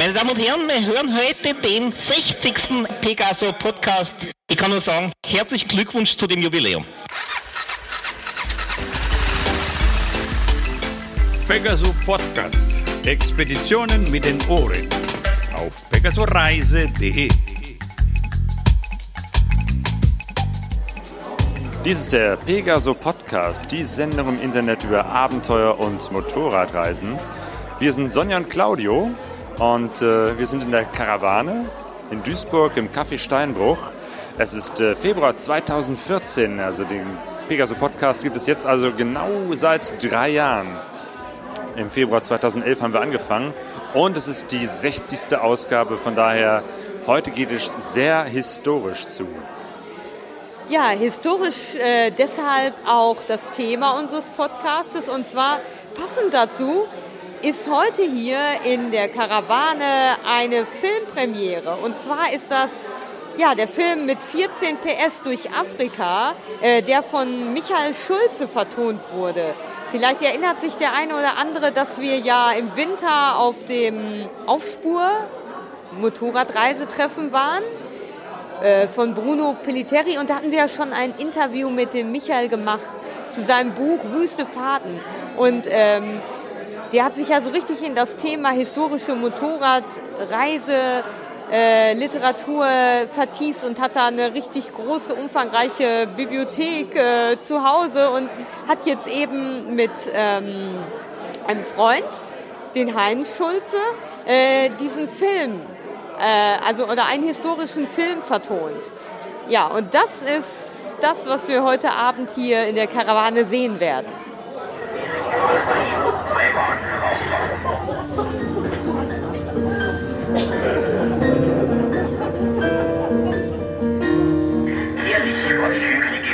Meine Damen und Herren, wir hören heute den 60. Pegaso Podcast. Ich kann nur sagen, herzlichen Glückwunsch zu dem Jubiläum. Pegaso Podcast. Expeditionen mit den Ohren. Auf pegasoreise.de. Dies ist der Pegaso Podcast, die Sendung im Internet über Abenteuer und Motorradreisen. Wir sind Sonja und Claudio und äh, wir sind in der Karawane in Duisburg im Café Steinbruch. Es ist äh, Februar 2014, also den Pegaso Podcast gibt es jetzt also genau seit drei Jahren. Im Februar 2011 haben wir angefangen und es ist die 60. Ausgabe, von daher heute geht es sehr historisch zu. Ja, historisch äh, deshalb auch das Thema unseres Podcastes und zwar passend dazu ist heute hier in der Karawane eine Filmpremiere. Und zwar ist das ja, der Film mit 14 PS durch Afrika, äh, der von Michael Schulze vertont wurde. Vielleicht erinnert sich der eine oder andere, dass wir ja im Winter auf dem Aufspur Motorradreisetreffen waren äh, von Bruno Pelliteri und da hatten wir ja schon ein Interview mit dem Michael gemacht zu seinem Buch Wüste Fahrten. Und ähm, der hat sich ja so richtig in das Thema historische Motorradreise äh, Literatur vertieft und hat da eine richtig große, umfangreiche Bibliothek äh, zu Hause und hat jetzt eben mit ähm, einem Freund, den Heinz Schulze, äh, diesen Film äh, also oder einen historischen Film vertont. Ja, und das ist das, was wir heute Abend hier in der Karawane sehen werden.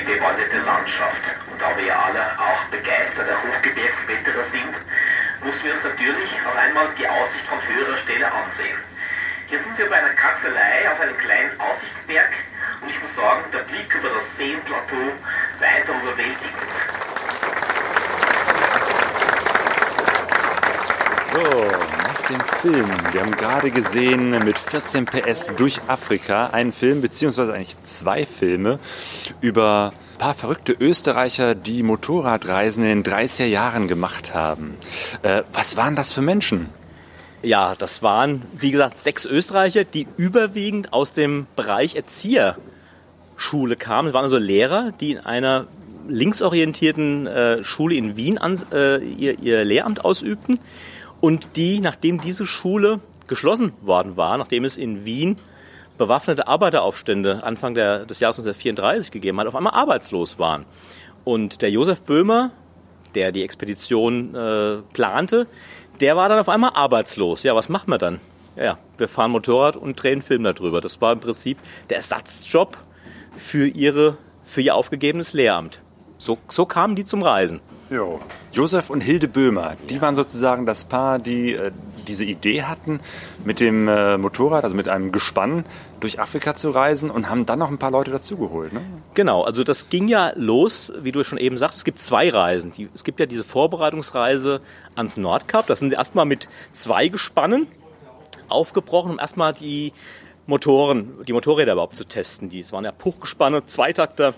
Bewaldete Landschaft. Und da wir alle auch begeisterte Hochgebirgswetterer sind, mussten wir uns natürlich auch einmal die Aussicht von höherer Stelle ansehen. Hier sind wir bei einer Kanzelei auf einem kleinen Aussichtsberg und ich muss sagen, der Blick über das Seenplateau weiter überwältigend. So, nach dem Film. Wir haben gerade gesehen mit 14 PS durch Afrika einen Film, beziehungsweise eigentlich zwei Filme über ein paar verrückte Österreicher, die Motorradreisen in den 30er Jahren gemacht haben. Äh, was waren das für Menschen? Ja, das waren, wie gesagt, sechs Österreicher, die überwiegend aus dem Bereich Erzieherschule kamen. Es waren also Lehrer, die in einer linksorientierten äh, Schule in Wien an, äh, ihr, ihr Lehramt ausübten und die, nachdem diese Schule geschlossen worden war, nachdem es in Wien bewaffnete Arbeiteraufstände Anfang der, des Jahres 1934 gegeben hat, auf einmal arbeitslos waren. Und der Josef Böhmer, der die Expedition äh, plante, der war dann auf einmal arbeitslos. Ja, was machen wir dann? Ja, wir fahren Motorrad und drehen Film darüber. Das war im Prinzip der Ersatzjob für, ihre, für ihr aufgegebenes Lehramt. So, so kamen die zum Reisen. Jo. Josef und Hilde Böhmer, die waren sozusagen das Paar, die äh, diese Idee hatten, mit dem äh, Motorrad, also mit einem Gespann, durch Afrika zu reisen und haben dann noch ein paar Leute dazugeholt. Ne? Genau, also das ging ja los, wie du schon eben sagst, es gibt zwei Reisen. Die, es gibt ja diese Vorbereitungsreise ans Nordkap, das sind erstmal mit zwei Gespannen aufgebrochen, um erstmal die Motoren, die Motorräder überhaupt zu testen. Die, es waren ja Puchgespanne, Zweitakter,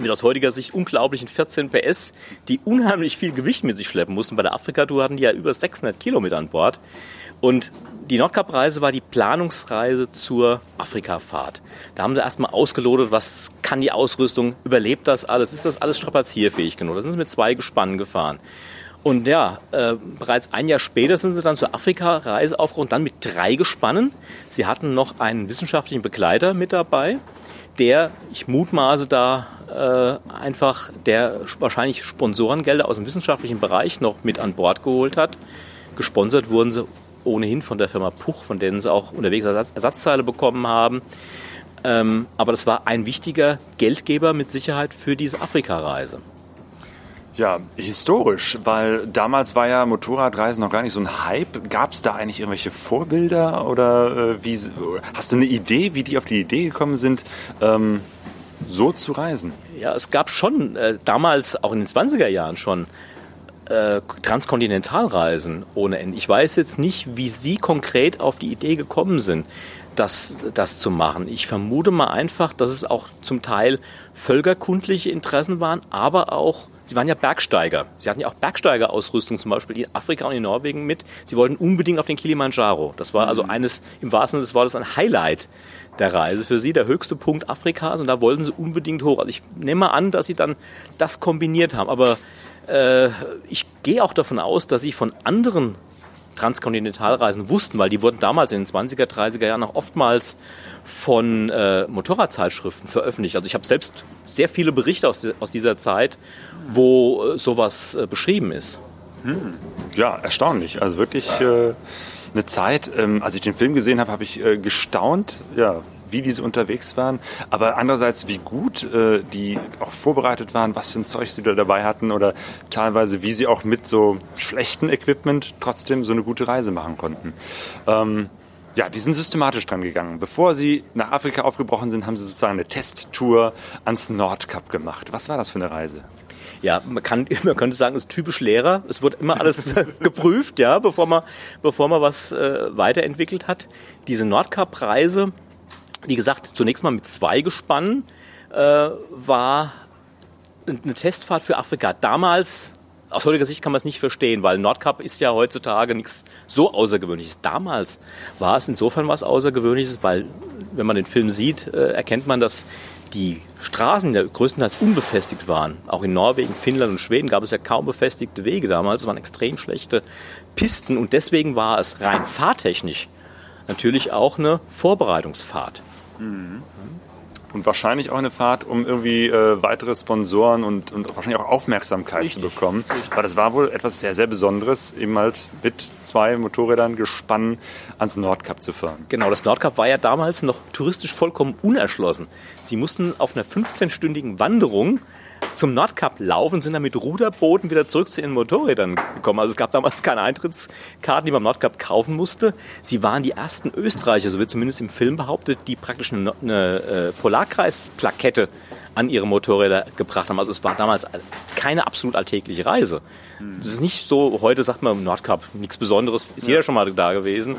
mit aus heutiger Sicht unglaublichen 14 PS, die unheimlich viel Gewicht mit sich schleppen mussten. Bei der Afrika-Tour hatten die ja über 600 Kilometer an Bord. Und die Nordkap-Reise war die Planungsreise zur Afrika-Fahrt. Da haben sie erstmal ausgelotet, was kann die Ausrüstung, überlebt das alles, ist das alles strapazierfähig genug. Da sind sie mit zwei Gespannen gefahren. Und ja, äh, bereits ein Jahr später sind sie dann zur Afrika-Reise aufgerufen, dann mit drei Gespannen. Sie hatten noch einen wissenschaftlichen Begleiter mit dabei, der, ich mutmaße da äh, einfach, der wahrscheinlich Sponsorengelder aus dem wissenschaftlichen Bereich noch mit an Bord geholt hat. Gesponsert wurden sie ohnehin von der Firma Puch, von denen sie auch unterwegs Ersatz, Ersatzteile bekommen haben. Ähm, aber das war ein wichtiger Geldgeber mit Sicherheit für diese Afrika-Reise. Ja, historisch, weil damals war ja Motorradreisen noch gar nicht so ein Hype. Gab es da eigentlich irgendwelche Vorbilder oder äh, wie, hast du eine Idee, wie die auf die Idee gekommen sind, ähm, so zu reisen? Ja, es gab schon äh, damals, auch in den 20er Jahren schon, äh, Transkontinentalreisen ohne Ende. Ich weiß jetzt nicht, wie Sie konkret auf die Idee gekommen sind, das, das zu machen. Ich vermute mal einfach, dass es auch zum Teil völkerkundliche Interessen waren, aber auch Sie waren ja Bergsteiger. Sie hatten ja auch Bergsteigerausrüstung zum Beispiel in Afrika und in Norwegen mit. Sie wollten unbedingt auf den Kilimanjaro. Das war also eines, im wahrsten Sinne des Wortes, ein Highlight der Reise für Sie, der höchste Punkt Afrikas und da wollten Sie unbedingt hoch. Also ich nehme mal an, dass Sie dann das kombiniert haben, aber äh, ich gehe auch davon aus, dass Sie von anderen Transkontinentalreisen wussten, weil die wurden damals in den 20er, 30er Jahren auch oftmals von äh, Motorradzeitschriften veröffentlicht. Also ich habe selbst sehr viele Berichte aus, aus dieser Zeit, wo äh, sowas äh, beschrieben ist. Hm. Ja, erstaunlich. Also wirklich äh, eine Zeit, ähm, als ich den Film gesehen habe, habe ich äh, gestaunt, ja, wie diese unterwegs waren, aber andererseits, wie gut äh, die auch vorbereitet waren, was für ein Zeug sie da dabei hatten oder teilweise, wie sie auch mit so schlechtem Equipment trotzdem so eine gute Reise machen konnten. Ähm, ja, die sind systematisch dran gegangen. Bevor sie nach Afrika aufgebrochen sind, haben sie sozusagen eine Testtour ans Nordkap gemacht. Was war das für eine Reise? ja, man, kann, man könnte sagen, es ist typisch Lehrer. Es wird immer alles geprüft, ja, bevor man, bevor man was äh, weiterentwickelt hat. Diese Nordkap-Reise, wie gesagt, zunächst mal mit zwei Gespannen, äh, war eine Testfahrt für Afrika. Damals, aus heutiger Sicht kann man es nicht verstehen, weil Nordkap ist ja heutzutage nichts so Außergewöhnliches. Damals war es insofern was Außergewöhnliches, weil, wenn man den Film sieht, äh, erkennt man, dass die Straßen ja größtenteils unbefestigt waren. Auch in Norwegen, Finnland und Schweden gab es ja kaum befestigte Wege damals. Es waren extrem schlechte Pisten und deswegen war es rein fahrtechnisch natürlich auch eine Vorbereitungsfahrt. Mhm. Und wahrscheinlich auch eine Fahrt, um irgendwie äh, weitere Sponsoren und, und wahrscheinlich auch Aufmerksamkeit Richtig. zu bekommen. Richtig. Weil das war wohl etwas sehr, sehr Besonderes, eben halt mit zwei Motorrädern gespannt ans Nordkap zu fahren. Genau, das Nordkap war ja damals noch touristisch vollkommen unerschlossen. Sie mussten auf einer 15-stündigen Wanderung zum Nordkap laufen, sind dann mit Ruderbooten wieder zurück zu ihren Motorrädern gekommen. Also es gab damals keine Eintrittskarten, die man am Nordkap kaufen musste. Sie waren die ersten Österreicher, so wird zumindest im Film behauptet, die praktisch eine, eine äh, Polarkreisplakette an ihre Motorräder gebracht haben. Also es war damals keine absolut alltägliche Reise. Das ist nicht so, heute sagt man Nordkap, nichts Besonderes, ist jeder schon mal da gewesen.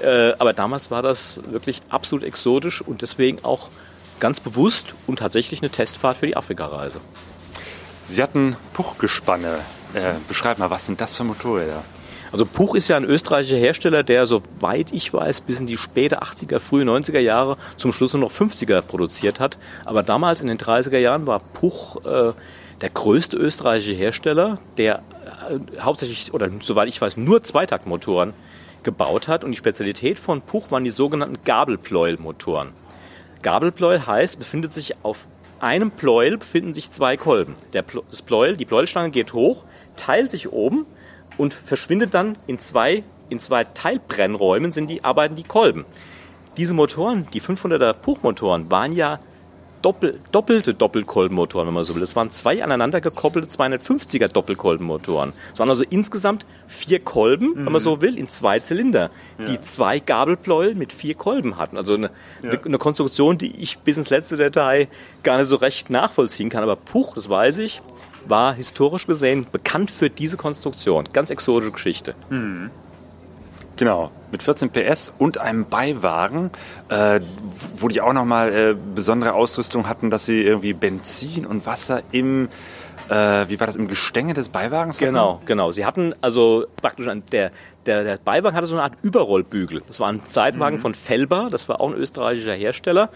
Äh, aber damals war das wirklich absolut exotisch und deswegen auch ganz bewusst und tatsächlich eine Testfahrt für die Afrikareise. Sie hatten Puchgespanne. Äh, beschreib mal, was sind das für Motorräder? Also Puch ist ja ein österreichischer Hersteller, der, soweit ich weiß, bis in die späte 80er, frühe 90er Jahre zum Schluss nur noch 50er produziert hat. Aber damals in den 30er Jahren war Puch äh, der größte österreichische Hersteller, der äh, hauptsächlich, oder soweit ich weiß, nur Zweitaktmotoren gebaut hat. Und die Spezialität von Puch waren die sogenannten Gabelpleuelmotoren. Gabelpleuel heißt, befindet sich auf einem Pleuel befinden sich zwei Kolben. Der das Pleuel, die Pleuelstange geht hoch, teilt sich oben und verschwindet dann in zwei, in zwei Teilbrennräumen sind die, arbeiten die Kolben. Diese Motoren, die 500er Puchmotoren, waren ja doppel, doppelte Doppelkolbenmotoren, wenn man so will. Das waren zwei aneinander gekoppelte 250er Doppelkolbenmotoren. Es waren also insgesamt vier Kolben, mhm. wenn man so will, in zwei Zylinder, ja. die zwei Gabelpleuel mit vier Kolben hatten. Also eine, ja. eine, Konstruktion, die ich bis ins letzte Detail gar nicht so recht nachvollziehen kann. Aber Puch, das weiß ich, war historisch gesehen bekannt für diese Konstruktion. Ganz exotische Geschichte. Mhm. Genau, mit 14 PS und einem Beiwagen, äh, wo die auch nochmal äh, besondere Ausrüstung hatten, dass sie irgendwie Benzin und Wasser im, äh, wie war das, im Gestänge des Beiwagens hatten? Genau, genau. Sie hatten also praktisch, ein, der, der, der Beiwagen hatte so eine Art Überrollbügel. Das war ein Zeitwagen mhm. von Felber, das war auch ein österreichischer Hersteller.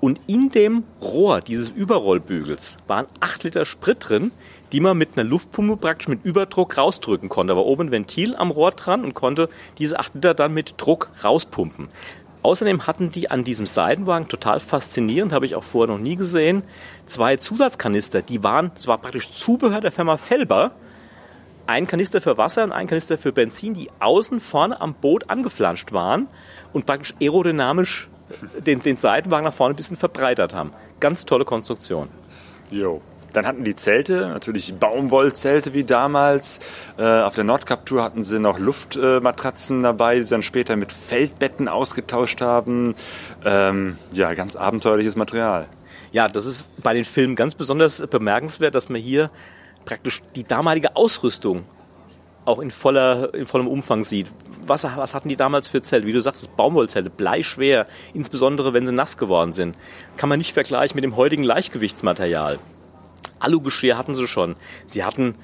Und in dem Rohr dieses Überrollbügels waren 8 Liter Sprit drin, die man mit einer Luftpumpe praktisch mit Überdruck rausdrücken konnte. Da war oben ein Ventil am Rohr dran und konnte diese 8 Liter dann mit Druck rauspumpen. Außerdem hatten die an diesem Seitenwagen, total faszinierend, habe ich auch vorher noch nie gesehen, zwei Zusatzkanister. Die waren, das war praktisch Zubehör der Firma Felber. Ein Kanister für Wasser und ein Kanister für Benzin, die außen vorne am Boot angeflanscht waren und praktisch aerodynamisch den, den Seitenwagen nach vorne ein bisschen verbreitert haben. Ganz tolle Konstruktion. Jo. Dann hatten die Zelte, natürlich Baumwollzelte wie damals. Äh, auf der Nordkap-Tour hatten sie noch Luftmatratzen dabei, die sie dann später mit Feldbetten ausgetauscht haben. Ähm, ja, ganz abenteuerliches Material. Ja, das ist bei den Filmen ganz besonders bemerkenswert, dass man hier praktisch die damalige Ausrüstung auch in, voller, in vollem Umfang sieht. Was, was hatten die damals für Zelte? Wie du sagst, Baumwollzelte, bleischwer, insbesondere wenn sie nass geworden sind. Kann man nicht vergleichen mit dem heutigen Leichtgewichtsmaterial. Alugeschirr hatten sie schon. Sie hatten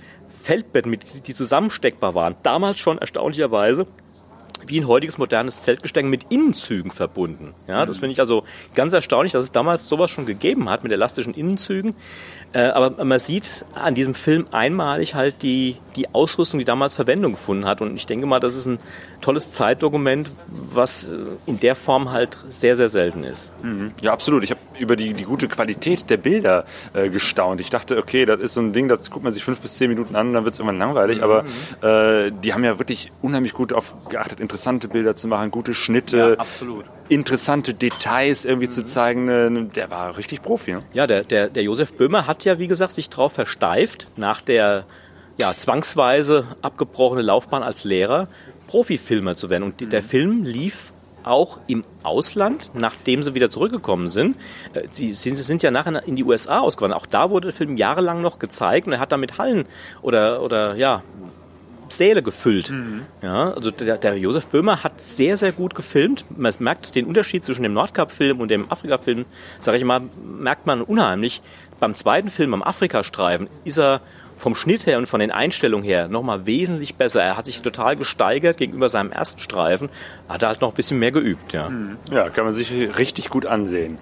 Feldbetten, mit, die zusammensteckbar waren. Damals schon erstaunlicherweise wie ein heutiges modernes Zeltgestänge mit Innenzügen verbunden. Ja, das finde ich also ganz erstaunlich, dass es damals sowas schon gegeben hat mit elastischen Innenzügen. Äh, aber man sieht an diesem Film einmalig halt die, die Ausrüstung, die damals Verwendung gefunden hat. Und ich denke mal, das ist ein tolles Zeitdokument, was äh, in der Form halt sehr, sehr selten ist. Mhm. Ja, absolut. Ich habe über die, die gute Qualität der Bilder äh, gestaunt. Ich dachte, okay, das ist so ein Ding, das guckt man sich fünf bis zehn Minuten an, dann wird es irgendwann langweilig. Mhm. Aber äh, die haben ja wirklich unheimlich gut darauf geachtet, interessante Bilder zu machen, gute Schnitte. Ja, absolut interessante Details irgendwie mhm. zu zeigen. Ne, der war richtig Profi. Ne? Ja, der, der, der Josef Böhmer hat ja, wie gesagt, sich darauf versteift, nach der ja, zwangsweise abgebrochene Laufbahn als Lehrer Profifilmer zu werden. Und mhm. der Film lief auch im Ausland, nachdem sie wieder zurückgekommen sind. Äh, sie sind, sie sind ja nachher in die USA ausgewandert. Auch da wurde der Film jahrelang noch gezeigt und er hat damit Hallen oder, oder ja, Säle gefüllt. Mhm. Ja, also der, der, Josef Böhmer hat sehr, sehr gut gefilmt. Man merkt den Unterschied zwischen dem Nordkap-Film und dem Afrika-Film, sage ich mal, merkt man unheimlich. Beim zweiten Film, am Afrika-Streifen, ist er vom Schnitt her und von den Einstellungen her nochmal wesentlich besser. Er hat sich total gesteigert gegenüber seinem ersten Streifen, hat er halt noch ein bisschen mehr geübt. Ja, mhm. ja kann man sich richtig gut ansehen.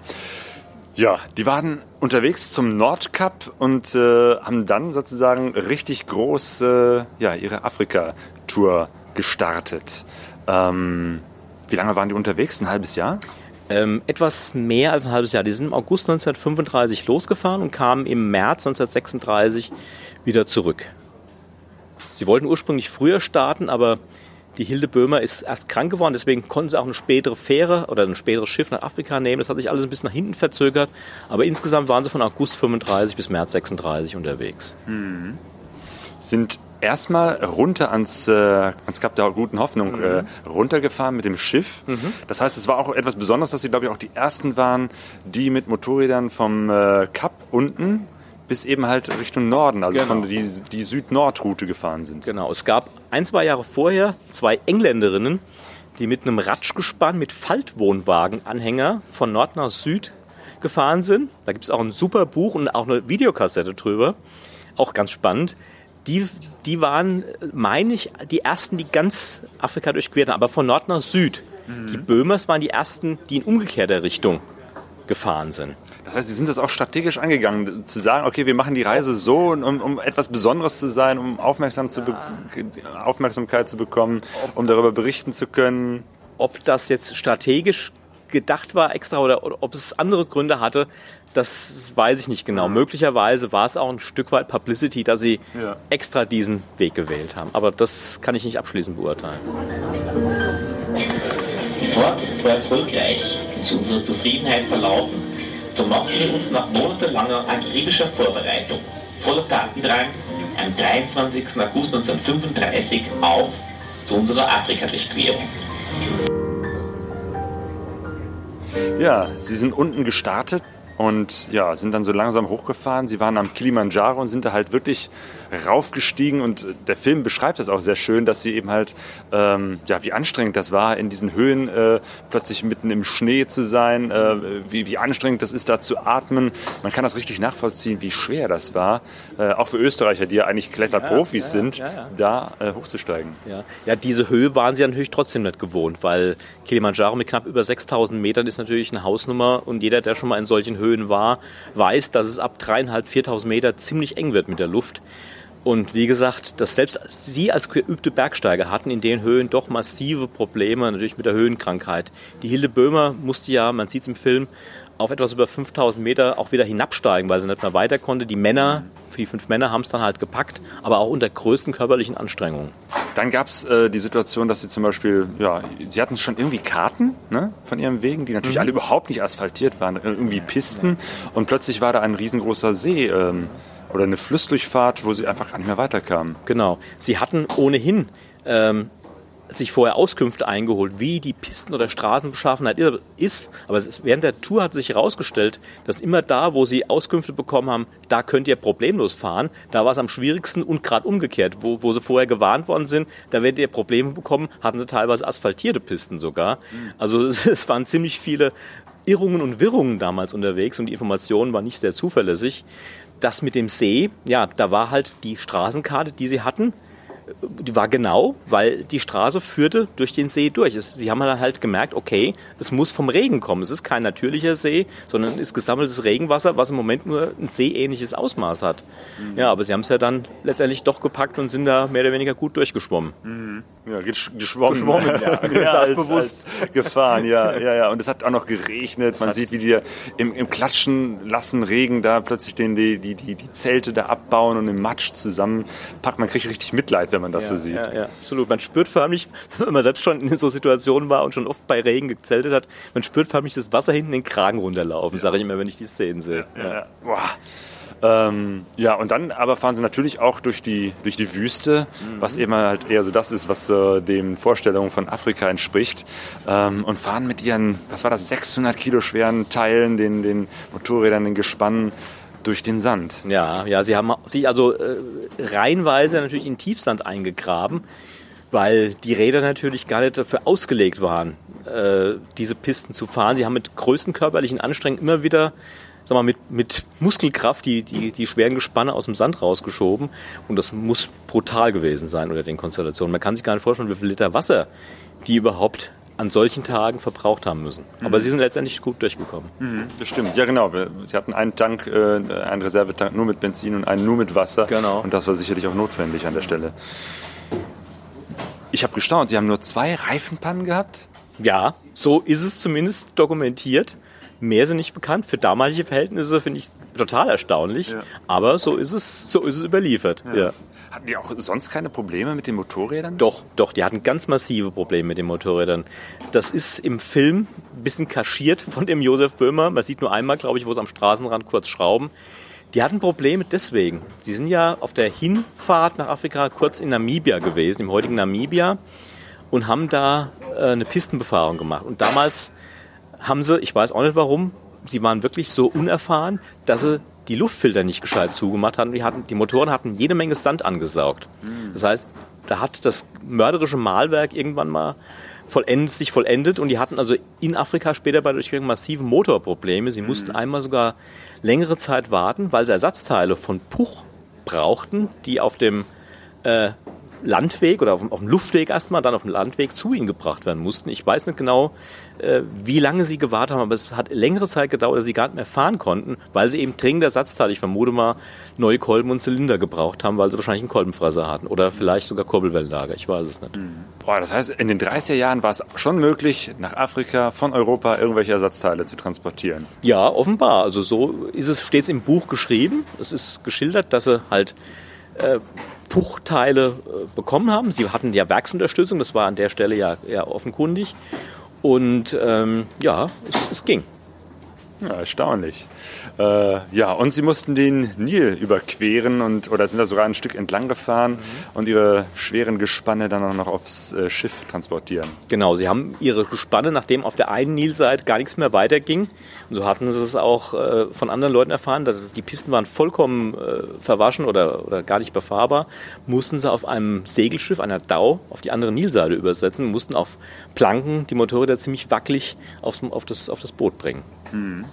Ja, die waren unterwegs zum Nordkap und äh, haben dann sozusagen richtig groß äh, ja, ihre Afrika-Tour gestartet. Ähm, wie lange waren die unterwegs? Ein halbes Jahr? Ähm, etwas mehr als ein halbes Jahr. Die sind im August 1935 losgefahren und kamen im März 1936 wieder zurück. Sie wollten ursprünglich früher starten, aber die Hilde Böhmer ist erst krank geworden, deswegen konnten sie auch eine spätere Fähre oder ein späteres Schiff nach Afrika nehmen. Das hat sich alles ein bisschen nach hinten verzögert. Aber insgesamt waren sie von August 35 bis März 36 unterwegs. Mhm. Sind erstmal runter ans, äh, ans Kap der Guten Hoffnung mhm. äh, runtergefahren mit dem Schiff. Mhm. Das heißt, es war auch etwas Besonderes, dass sie, glaube ich, auch die ersten waren, die mit Motorrädern vom äh, Kap unten bis eben halt Richtung Norden, also genau. von die, die Süd-Nord-Route gefahren sind. Genau, es gab ein, zwei Jahre vorher zwei Engländerinnen, die mit einem Ratschgespann mit Faltwohnwagenanhänger von Nord nach Süd gefahren sind. Da gibt es auch ein super Buch und auch eine Videokassette drüber. Auch ganz spannend. Die, die waren, meine ich, die ersten, die ganz Afrika durchquerten, aber von Nord nach Süd. Mhm. Die Böhmers waren die ersten, die in umgekehrter Richtung gefahren sind. Das heißt, Sie sind das auch strategisch angegangen, zu sagen, okay, wir machen die Reise so, um, um etwas Besonderes zu sein, um aufmerksam zu Aufmerksamkeit zu bekommen, um darüber berichten zu können. Ob das jetzt strategisch gedacht war extra oder, oder ob es andere Gründe hatte, das weiß ich nicht genau. Möglicherweise war es auch ein Stück weit Publicity, dass sie ja. extra diesen Weg gewählt haben. Aber das kann ich nicht abschließend beurteilen. Die Fahrt war erfolgreich und zu unserer Zufriedenheit verlaufen. So machen wir uns nach monatelanger akribischer Vorbereitung, voller Tatendrang, am 23. August 1935 auf zu unserer Afrika-Durchquerung. Ja, Sie sind unten gestartet und ja, sind dann so langsam hochgefahren. Sie waren am Kilimanjaro und sind da halt wirklich raufgestiegen und der Film beschreibt das auch sehr schön, dass sie eben halt, ähm, ja, wie anstrengend das war, in diesen Höhen äh, plötzlich mitten im Schnee zu sein, äh, wie, wie anstrengend das ist, da zu atmen. Man kann das richtig nachvollziehen, wie schwer das war, äh, auch für Österreicher, die ja eigentlich Kletterprofis ja, ja, sind, ja, da äh, hochzusteigen. Ja. ja, diese Höhe waren sie natürlich trotzdem nicht gewohnt, weil Kilimanjaro mit knapp über 6000 Metern ist natürlich eine Hausnummer und jeder, der schon mal in solchen Höhen war, weiß, dass es ab dreieinhalb, 4000 Meter ziemlich eng wird mit der Luft. Und wie gesagt, dass selbst sie als geübte Bergsteiger hatten in den Höhen doch massive Probleme, natürlich mit der Höhenkrankheit. Die Hilde Böhmer musste ja, man sieht es im Film, auf etwas über 5000 Meter auch wieder hinabsteigen, weil sie nicht mehr weiter konnte. Die Männer, die fünf Männer haben es dann halt gepackt, aber auch unter größten körperlichen Anstrengungen. Dann gab es äh, die Situation, dass sie zum Beispiel, ja, sie hatten schon irgendwie Karten ne, von ihren Wegen, die natürlich mhm. alle überhaupt nicht asphaltiert waren, irgendwie Pisten. Und plötzlich war da ein riesengroßer See. Ähm, oder eine Flussdurchfahrt, wo sie einfach gar nicht mehr weiterkamen. Genau. Sie hatten ohnehin ähm, sich vorher Auskünfte eingeholt, wie die Pisten- oder Straßenbeschaffenheit ist. Aber ist, während der Tour hat sich herausgestellt, dass immer da, wo sie Auskünfte bekommen haben, da könnt ihr problemlos fahren. Da war es am schwierigsten und gerade umgekehrt. Wo, wo sie vorher gewarnt worden sind, da werdet ihr Probleme bekommen, hatten sie teilweise asphaltierte Pisten sogar. Also es waren ziemlich viele Irrungen und Wirrungen damals unterwegs und die Informationen waren nicht sehr zuverlässig. Das mit dem See, ja, da war halt die Straßenkarte, die sie hatten, die war genau, weil die Straße führte durch den See durch. Sie haben halt gemerkt, okay, es muss vom Regen kommen. Es ist kein natürlicher See, sondern ist gesammeltes Regenwasser, was im Moment nur ein seeähnliches Ausmaß hat. Mhm. Ja, aber sie haben es ja dann letztendlich doch gepackt und sind da mehr oder weniger gut durchgeschwommen. Mhm. Ja, geschwommen. geschwommen ja. ja als, bewusst als gefahren, ja, ja, ja. Und es hat auch noch geregnet. Man sieht, wie die im, im Klatschen lassen Regen da plötzlich den, die, die, die, die Zelte da abbauen und im Matsch zusammenpacken. Man kriegt richtig Mitleid, wenn man das ja, so sieht. Ja, ja, absolut. Man spürt förmlich, wenn man selbst schon in so Situationen war und schon oft bei Regen gezeltet hat, man spürt förmlich das Wasser hinten den Kragen runterlaufen, ja. sage ich immer, wenn ich die Szenen sehe. Ja. Ähm, ja, und dann aber fahren sie natürlich auch durch die, durch die Wüste, mhm. was eben halt eher so das ist, was äh, den Vorstellungen von Afrika entspricht. Ähm, und fahren mit ihren, was war das, 600 Kilo schweren Teilen, den, den Motorrädern, den Gespannen durch den Sand. Ja, ja, sie haben sich also äh, reihenweise natürlich in Tiefsand eingegraben, weil die Räder natürlich gar nicht dafür ausgelegt waren, äh, diese Pisten zu fahren. Sie haben mit größten körperlichen Anstrengungen immer wieder sag mal, mit, mit Muskelkraft die, die, die schweren Gespanne aus dem Sand rausgeschoben. Und das muss brutal gewesen sein unter den Konstellationen. Man kann sich gar nicht vorstellen, wie viel Liter Wasser die überhaupt an solchen Tagen verbraucht haben müssen. Mhm. Aber sie sind letztendlich gut durchgekommen. Mhm, das stimmt. Ja, genau. Sie hatten einen Tank, äh, einen Reservetank nur mit Benzin und einen nur mit Wasser. Genau. Und das war sicherlich auch notwendig an der Stelle. Ich habe gestaunt, Sie haben nur zwei Reifenpannen gehabt? Ja, so ist es zumindest dokumentiert. Mehr sind nicht bekannt. Für damalige Verhältnisse finde ich total erstaunlich. Ja. Aber so ist es, so ist es überliefert. Ja. ja. Hatten die auch sonst keine Probleme mit den Motorrädern? Doch, doch, die hatten ganz massive Probleme mit den Motorrädern. Das ist im Film ein bisschen kaschiert von dem Josef Böhmer. Man sieht nur einmal, glaube ich, wo sie am Straßenrand kurz schrauben. Die hatten Probleme deswegen. Sie sind ja auf der Hinfahrt nach Afrika kurz in Namibia gewesen, im heutigen Namibia, und haben da äh, eine Pistenbefahrung gemacht. Und damals haben sie, ich weiß auch nicht warum, sie waren wirklich so unerfahren, dass sie die Luftfilter nicht gescheit zugemacht hatten. Die, hatten, die Motoren hatten jede Menge Sand angesaugt. Mhm. Das heißt, da hat das mörderische Mahlwerk irgendwann mal vollendet, sich vollendet und die hatten also in Afrika später bei Durchquerung massive Motorprobleme. Sie mhm. mussten einmal sogar längere Zeit warten, weil sie Ersatzteile von Puch brauchten, die auf dem äh, Landweg oder auf, auf dem Luftweg erstmal, dann auf dem Landweg zu ihnen gebracht werden mussten. Ich weiß nicht genau, äh, wie lange sie gewartet haben, aber es hat längere Zeit gedauert, dass sie gar nicht mehr fahren konnten, weil sie eben dringend Ersatzteile, ich vermute mal, neue Kolben und Zylinder gebraucht haben, weil sie wahrscheinlich einen Kolbenfresser hatten oder vielleicht sogar Kurbelwellenlager, ich weiß es nicht. Mhm. Boah, das heißt, in den 30er Jahren war es schon möglich, nach Afrika von Europa irgendwelche Ersatzteile zu transportieren. Ja, offenbar. Also so ist es stets im Buch geschrieben. Es ist geschildert, dass sie halt äh, Puchteile äh, bekommen haben. Sie hatten ja Werksunterstützung, das war an der Stelle ja, ja offenkundig. Und ähm, ja, es, es ging. Ja, erstaunlich. Äh, ja, und sie mussten den Nil überqueren und oder sind da sogar ein Stück entlang gefahren mhm. und ihre schweren Gespanne dann auch noch aufs äh, Schiff transportieren. Genau, sie haben ihre Gespanne, nachdem auf der einen Nilseite gar nichts mehr weiterging, und so hatten sie es auch äh, von anderen Leuten erfahren, dass die Pisten waren vollkommen äh, verwaschen oder, oder gar nicht befahrbar, mussten sie auf einem Segelschiff, einer Dau, auf die andere Nilseite übersetzen, mussten auf Planken die Motorräder ziemlich wackelig aufs, auf, das, auf das Boot bringen. Mhm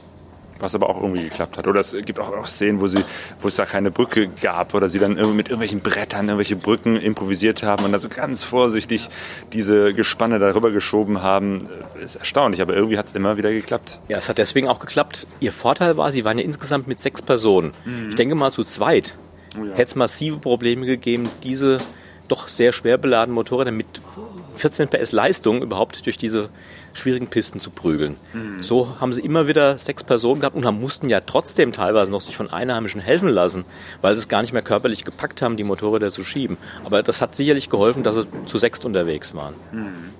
was aber auch irgendwie geklappt hat. Oder es gibt auch, auch Szenen, wo, sie, wo es da keine Brücke gab oder sie dann mit irgendwelchen Brettern irgendwelche Brücken improvisiert haben und dann so ganz vorsichtig diese Gespanne darüber geschoben haben. Ist erstaunlich, aber irgendwie hat es immer wieder geklappt. Ja, es hat deswegen auch geklappt. Ihr Vorteil war, sie waren ja insgesamt mit sechs Personen. Mhm. Ich denke mal zu zweit oh ja. hätte es massive Probleme gegeben, diese doch sehr schwer beladenen Motorräder mit 14 PS Leistung überhaupt durch diese schwierigen Pisten zu prügeln. Mhm. So haben sie immer wieder sechs Personen gehabt und haben, mussten ja trotzdem teilweise noch sich von Einheimischen helfen lassen, weil sie es gar nicht mehr körperlich gepackt haben, die Motorräder zu schieben. Aber das hat sicherlich geholfen, dass sie zu sechst unterwegs waren. Mhm.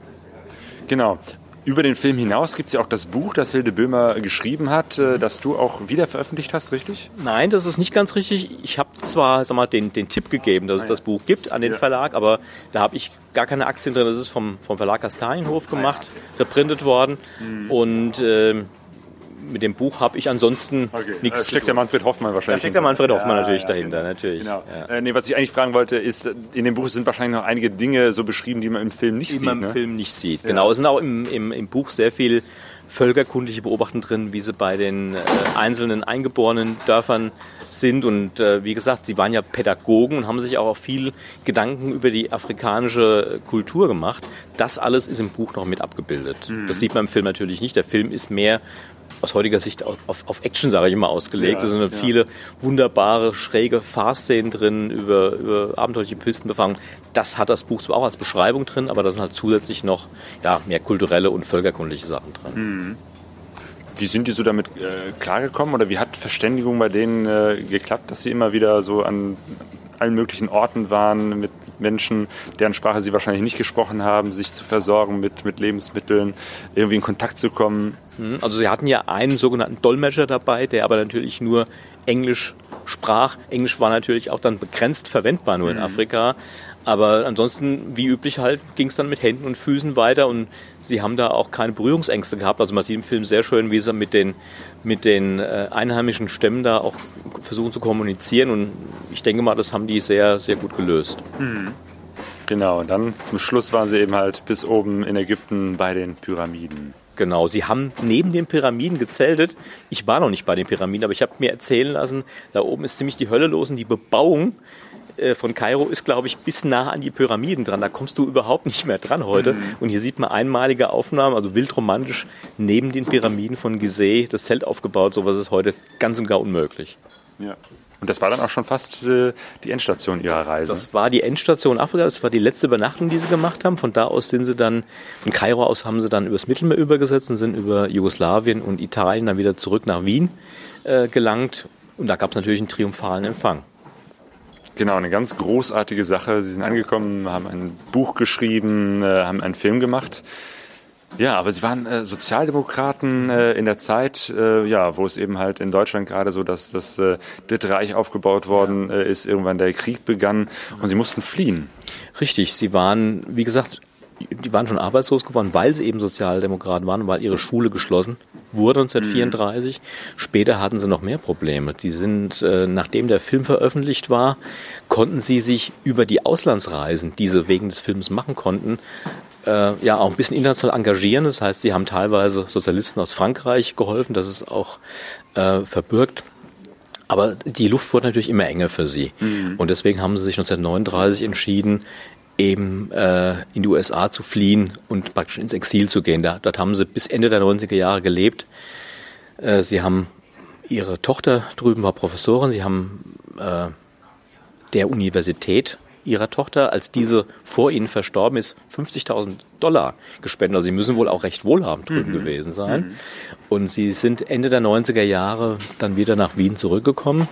Genau. Über den Film hinaus gibt es ja auch das Buch, das Hilde Böhmer geschrieben hat, äh, das du auch wieder veröffentlicht hast, richtig? Nein, das ist nicht ganz richtig. Ich habe zwar sag mal, den, den Tipp gegeben, dass es das Buch gibt an den Ja. Verlag, aber da habe ich gar keine Aktien drin. Das ist vom, vom Verlag Kastanienhof gemacht, reprintet worden. Und ähm, mit dem Buch habe ich ansonsten nichts Da zu steckt der. Manfred Hoffmann Da wahrscheinlich. steckt der Manfred Hoffmann Ja, natürlich ja, dahinter, genau. natürlich. Genau. Ja. Äh, nee, was ich eigentlich fragen wollte, ist, in dem Buch sind wahrscheinlich noch einige Dinge so beschrieben, die man im Film nicht die sieht. man im ne? Film nicht sieht. Genau, es sind auch im, im, im Buch sehr viel völkerkundliche Beobachtungen drin, wie sie bei den äh, einzelnen eingeborenen Dörfern sind. Und äh, wie gesagt, sie waren ja Pädagogen und haben sich auch viel Gedanken über die afrikanische Kultur gemacht. Das alles ist im Buch noch mit abgebildet. Das sieht man im Film natürlich nicht. Der Film ist mehr aus heutiger Sicht auf, auf, Action, sage ich immer, ausgelegt. Ja, da sind ja. viele wunderbare, schräge Fahrszenen drin über, über abenteuerliche Pistenbefahrung. Das hat das Buch zwar auch als Beschreibung drin, aber da sind halt zusätzlich noch ja, mehr kulturelle und völkerkundliche Sachen drin. Wie sind die so damit äh, klargekommen oder wie hat Verständigung bei denen äh, geklappt, dass sie immer wieder so an allen möglichen Orten waren mit Menschen, deren Sprache sie wahrscheinlich nicht gesprochen haben, sich zu versorgen mit, mit Lebensmitteln, irgendwie in Kontakt zu kommen? Mhm. Also sie hatten ja einen sogenannten Dolmetscher dabei, der aber natürlich nur Englisch sprach. Englisch war natürlich auch dann begrenzt verwendbar nur in Afrika. Aber ansonsten, wie üblich halt, ging es dann mit Händen und Füßen weiter und sie haben da auch keine Berührungsängste gehabt. Also man sieht im Film sehr schön, wie sie mit den, mit den äh, einheimischen Stämmen da auch versuchen zu kommunizieren und ich denke mal, das haben die sehr, sehr gut gelöst. Genau, und dann zum Schluss waren sie eben halt bis oben in Ägypten bei den Pyramiden. Genau, sie haben neben den Pyramiden gezeltet. Ich war noch nicht bei den Pyramiden, aber ich habe mir erzählen lassen, da oben ist ziemlich die Hölle los und die Bebauung äh, von Kairo ist, glaube ich, bis nah an die Pyramiden dran. Da kommst du überhaupt nicht mehr dran heute. Und hier sieht man einmalige Aufnahmen, also wildromantisch, neben den Pyramiden von Gizeh das Zelt aufgebaut. Sowas ist heute ganz und gar unmöglich. Ja. Und das war dann auch schon fast äh, die Endstation ihrer Reise. Das war die Endstation Afrika, das war die letzte Übernachtung, die sie gemacht haben. Von da aus sind sie dann, von Kairo aus haben sie dann übers Mittelmeer übergesetzt und sind über Jugoslawien und Italien dann wieder zurück nach Wien äh, gelangt. Und da gab es natürlich einen triumphalen Empfang. Genau, eine ganz großartige Sache. Sie sind angekommen, haben ein Buch geschrieben, äh, haben einen Film gemacht. Ja, aber sie waren äh, Sozialdemokraten äh, in der Zeit, äh, ja, wo es eben halt in Deutschland gerade so, dass das äh, Dritte Reich aufgebaut worden äh, ist, irgendwann der Krieg begann und sie mussten fliehen. Richtig, sie waren, wie gesagt, die waren schon arbeitslos geworden, weil sie eben Sozialdemokraten waren, weil ihre Schule geschlossen wurde 1934. Später hatten sie noch mehr Probleme. Die sind, äh, nachdem der Film veröffentlicht war, konnten sie sich über die Auslandsreisen, die sie wegen des Films machen konnten, äh, ja auch ein bisschen international engagieren. Das heißt, sie haben teilweise Sozialisten aus Frankreich geholfen, das ist auch äh, verbürgt. Aber die Luft wurde natürlich immer enger für sie. Und deswegen haben sie sich 1939 entschieden, eben äh, in die USA zu fliehen und praktisch ins Exil zu gehen. Da, dort haben sie bis Ende der 90er Jahre gelebt. Äh, sie haben ihre Tochter drüben war Professorin. Sie haben äh, der Universität ihrer Tochter, als diese vor ihnen verstorben ist, 50.000 Dollar gespendet. Also sie müssen wohl auch recht wohlhabend drüben gewesen sein. Und sie sind Ende der 90er Jahre dann wieder nach Wien zurückgekommen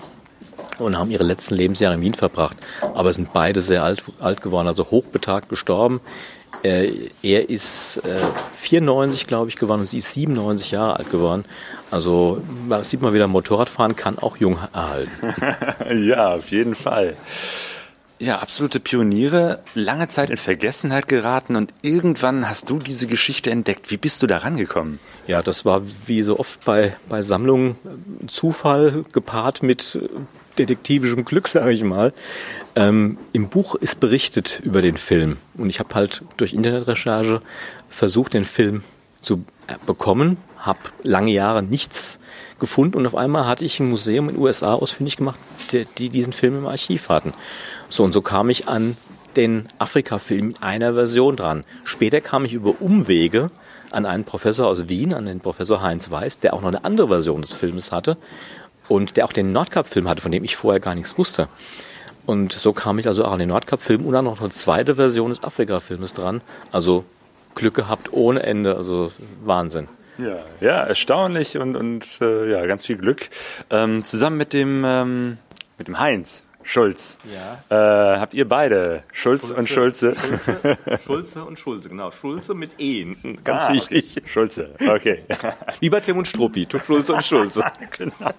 und haben ihre letzten Lebensjahre in Wien verbracht. Aber sind beide sehr alt, alt geworden, also hochbetagt gestorben. Äh, er ist äh, 94, glaube ich, geworden und sie ist 97 Jahre alt geworden. Also sieht man wieder, Motorradfahren kann auch jung erhalten. ja, auf jeden Fall. Ja, absolute Pioniere, lange Zeit in Vergessenheit geraten und irgendwann hast du diese Geschichte entdeckt. Wie bist du da rangekommen? Ja, das war wie so oft bei, bei Sammlungen äh, Zufall gepaart mit äh, detektivischem Glück, sage ich mal. Ähm, Im Buch ist berichtet über den Film und ich habe halt durch Internetrecherche versucht, den Film zu äh, bekommen, habe lange Jahre nichts gefunden und auf einmal hatte ich ein Museum in den USA ausfindig gemacht, die, die diesen Film im Archiv hatten. So und so kam ich an den Afrika-Film in einer Version dran. Später kam ich über Umwege an einen Professor aus Wien, an den Professor Heinz Weiß, der auch noch eine andere Version des Filmes hatte und der auch den Nordkap-Film hatte, von dem ich vorher gar nichts wusste. Und so kam ich also auch an den Nordkap-Film und dann noch eine zweite Version des Afrika-Filmes dran. Also Glück gehabt ohne Ende, also Wahnsinn. Ja, ja erstaunlich und, und äh, ja, ganz viel Glück. Ähm, zusammen mit dem, ähm, mit dem Heinz Schulz. Ja. Äh, habt ihr beide, Schulz und Schulze? Schulze, Schulze und Schulze, genau. Schulze mit E, ganz Ah, wichtig. okay. Schulze, okay. Wie bei Tim und Struppi, Schulze und Schulze. genau.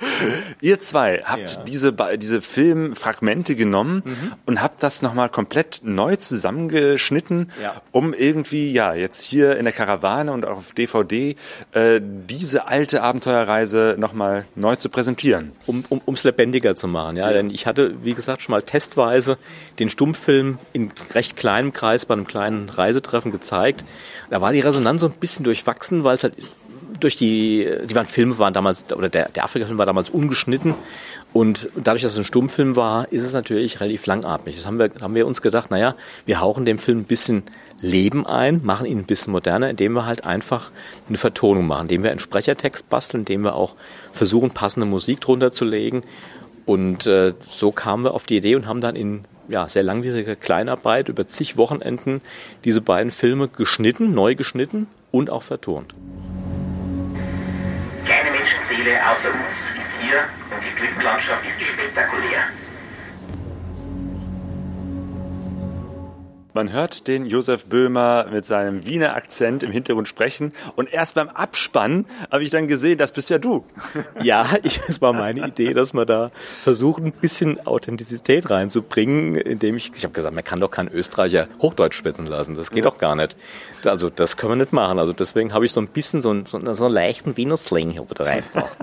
Ihr zwei habt Ja. diese, diese Filmfragmente genommen und habt das nochmal komplett neu zusammengeschnitten, Ja. um irgendwie, ja, jetzt hier in der Karawane und auf DVD äh, diese alte Abenteuerreise nochmal neu zu präsentieren. um um ums lebendiger zu machen. Ja, denn ich hatte, wie gesagt, schon mal testweise den Stummfilm in recht kleinem Kreis bei einem kleinen Reisetreffen gezeigt. Da war die Resonanz so ein bisschen durchwachsen, weil es halt durch die, die waren Filme waren damals, oder der, der Afrika-Film war damals ungeschnitten. Und dadurch, dass es ein Stummfilm war, ist es natürlich relativ langatmig. Das haben wir, haben wir uns gedacht, naja, wir hauchen dem Film ein bisschen Leben ein, machen ihn ein bisschen moderner, indem wir halt einfach eine Vertonung machen, indem wir einen Sprechertext basteln, indem wir auch versuchen, passende Musik drunter zu legen. Und äh, so kamen wir auf die Idee und haben dann in ja, sehr langwieriger Kleinarbeit über zig Wochenenden diese beiden Filme geschnitten, neu geschnitten und auch vertont. Menschenseele außer uns ist hier und die Klippenlandschaft ist spektakulär. Man hört den Josef Böhmer mit seinem Wiener Akzent im Hintergrund sprechen und erst beim Abspann habe ich dann gesehen, das bist ja du. Ja, ich, es war meine Idee, dass man da versucht, ein bisschen Authentizität reinzubringen, indem ich, ich habe gesagt, man kann doch keinen Österreicher Hochdeutsch schwätzen lassen. Das geht doch gar nicht. Also das können wir nicht machen. Also deswegen habe ich so ein bisschen so einen, so einen, leichten Wiener Slang hier da reingebracht.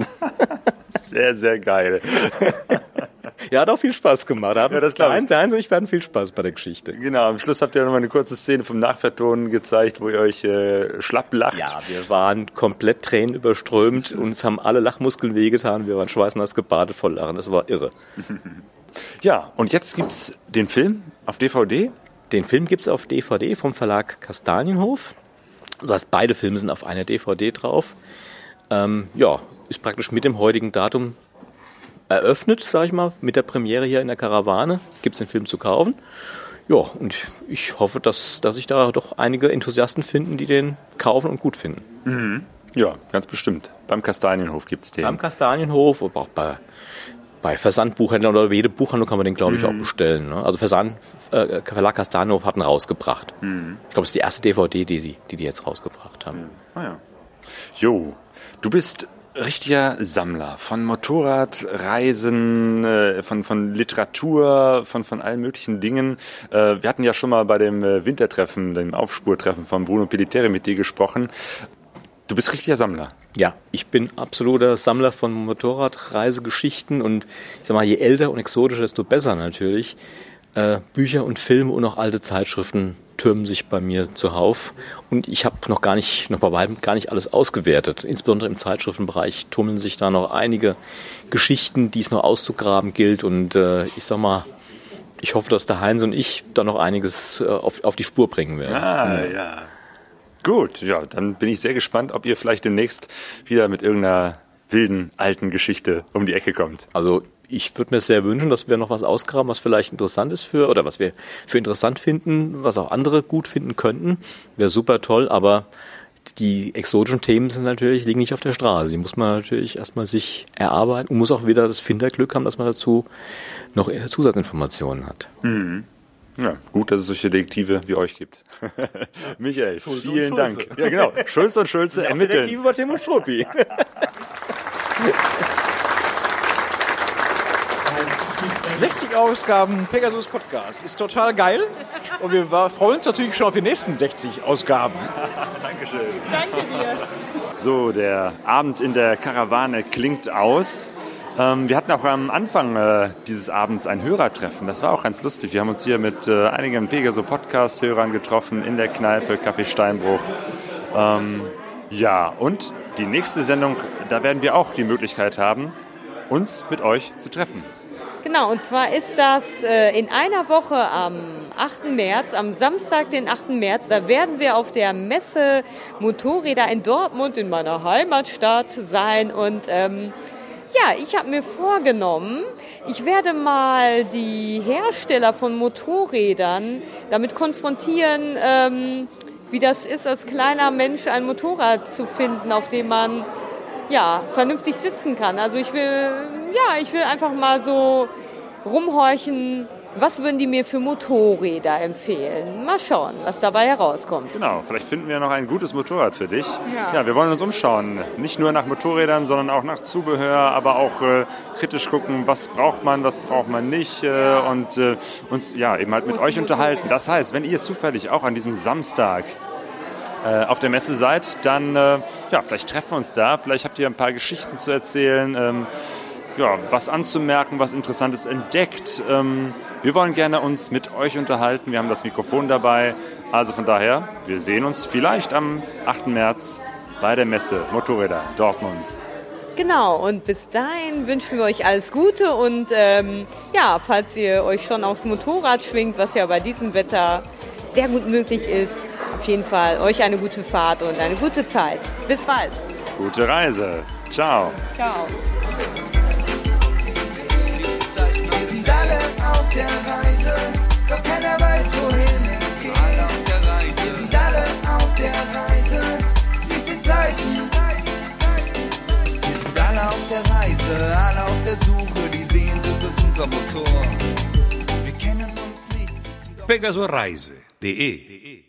Sehr, sehr geil. ja, hat auch viel Spaß gemacht. Ja, das glaub ich. Der Heinz und ich werden viel Spaß bei der Geschichte. Genau, am Schluss habt ihr noch mal eine kurze Szene vom Nachvertonen gezeigt, wo ihr euch äh, schlapp lacht. Ja, wir waren komplett Tränen überströmt. Uns haben alle Lachmuskeln wehgetan. Wir waren schweißnass gebadet voll Lachen. Das war irre. Ja, und jetzt gibt's den Film auf DVD. Den Film gibt's auf DVD vom Verlag Kastanienhof. Das heißt, beide Filme sind auf einer DVD drauf. Ähm, ja, ist praktisch mit dem heutigen Datum eröffnet, sag ich mal, mit der Premiere hier in der Karawane. Gibt's den Film zu kaufen. Ja, und ich hoffe, dass, dass sich da doch einige Enthusiasten finden, die den kaufen und gut finden. Ja, ganz bestimmt. Beim Kastanienhof gibt's den. Am Kastanienhof, aber auch bei, bei Versandbuchhändlern oder jede Buchhandlung kann man den, glaube ich, auch bestellen. Ne? Also Versand, äh, Verlag Kastanienhof hat ihn rausgebracht. Ich glaube, das ist die erste DVD, die die, die, die jetzt rausgebracht haben. Ah, ja. Jo, du bist richtiger Sammler von Motorradreisen, äh, von, von Literatur, von, von allen möglichen Dingen. Äh, wir hatten ja schon mal bei dem äh, Wintertreffen, dem Aufspurtreffen von Bruno Pelletieri mit dir gesprochen. Du bist richtiger Sammler. Ja, ich bin absoluter Sammler von Motorradreisegeschichten und ich sag mal, je älter und exotischer, desto besser natürlich. Äh, Bücher und Filme und auch alte Zeitschriften türmen sich bei mir zuhauf und ich habe noch gar nicht, noch bei weitem gar nicht alles ausgewertet. Insbesondere im Zeitschriftenbereich tummeln sich da noch einige Geschichten, die es noch auszugraben gilt und äh, ich sag mal, ich hoffe, dass der Heinz und ich da noch einiges äh, auf, auf die Spur bringen werden. Ah, ja. Gut, ja, dann bin ich sehr gespannt, ob ihr vielleicht demnächst wieder mit irgendeiner wilden alten Geschichte um die Ecke kommt. Also ich würde mir sehr wünschen, dass wir noch was ausgraben, was vielleicht interessant ist für, oder was wir für interessant finden, was auch andere gut finden könnten. Wäre super toll, aber die exotischen Themen sind natürlich, liegen nicht auf der Straße. Die muss man natürlich erstmal sich erarbeiten und muss auch wieder das Finderglück haben, dass man dazu noch Zusatzinformationen hat. Ja, gut, dass es solche Detektive wie euch gibt. Michael, vielen und Dank. Schulze. Ja, genau. Schulz und Schulze ermitteln. über Tim und Struppi. 60 Ausgaben Pegasus Podcast. Ist total geil. Und wir freuen uns natürlich schon auf die nächsten 60 Ausgaben. Danke dir. So, der Abend in der Karawane klingt aus. Ähm, wir hatten auch am Anfang äh, dieses Abends ein Hörertreffen. Das war auch ganz lustig. Wir haben uns hier mit äh, einigen Pegaso Podcast-Hörern getroffen in der Kneipe Café Steinbruch. Ähm, ja, und die nächste Sendung, da werden wir auch die Möglichkeit haben, uns mit euch zu treffen. Genau, und zwar ist das äh, in einer Woche am 8. März, am Samstag, den 8. März. Da werden wir auf der Messe Motorräder in Dortmund, in meiner Heimatstadt, sein. Und ähm, ja, ich habe mir vorgenommen, ich werde mal die Hersteller von Motorrädern damit konfrontieren, ähm, wie das ist, als kleiner Mensch ein Motorrad zu finden, auf dem man ja, vernünftig sitzen kann. Also ich will, ja, ich will einfach mal so rumhorchen, was würden die mir für Motorräder empfehlen. Mal schauen, was dabei herauskommt. Genau, vielleicht finden wir noch ein gutes Motorrad für dich. Ja. Ja, wir wollen uns umschauen. Nicht nur nach Motorrädern, sondern auch nach Zubehör, aber auch äh, kritisch gucken, was braucht man, was braucht man nicht äh, und äh, uns ja eben halt mit euch unterhalten. Das heißt, wenn ihr zufällig auch an diesem Samstag äh, auf der Messe seid, dann äh, ja, vielleicht treffen wir uns da. Vielleicht habt ihr ein paar Geschichten zu erzählen. Ähm, ja, was anzumerken, was Interessantes entdeckt. Ähm, wir wollen gerne uns mit euch unterhalten. Wir haben das Mikrofon dabei. Also von daher, wir sehen uns vielleicht am 8. März bei der Messe Motorräder Dortmund. Genau, und bis dahin wünschen wir euch alles Gute und ähm, ja, falls ihr euch schon aufs Motorrad schwingt, was ja bei diesem Wetter sehr gut möglich ist, auf jeden Fall euch eine gute Fahrt und eine gute Zeit. Bis bald. Gute Reise. Ciao. Ciao. Wir sind alle auf der Reise, doch keiner weiß, wohin es geht. Alle auf der Reise. Wir sind alle auf der Reise, lies die Zeichen. Wir sind alle auf der Reise, alle auf der Suche, die Sehnsucht ist unser Motor. Wir kennen uns nicht. pegasoreise.de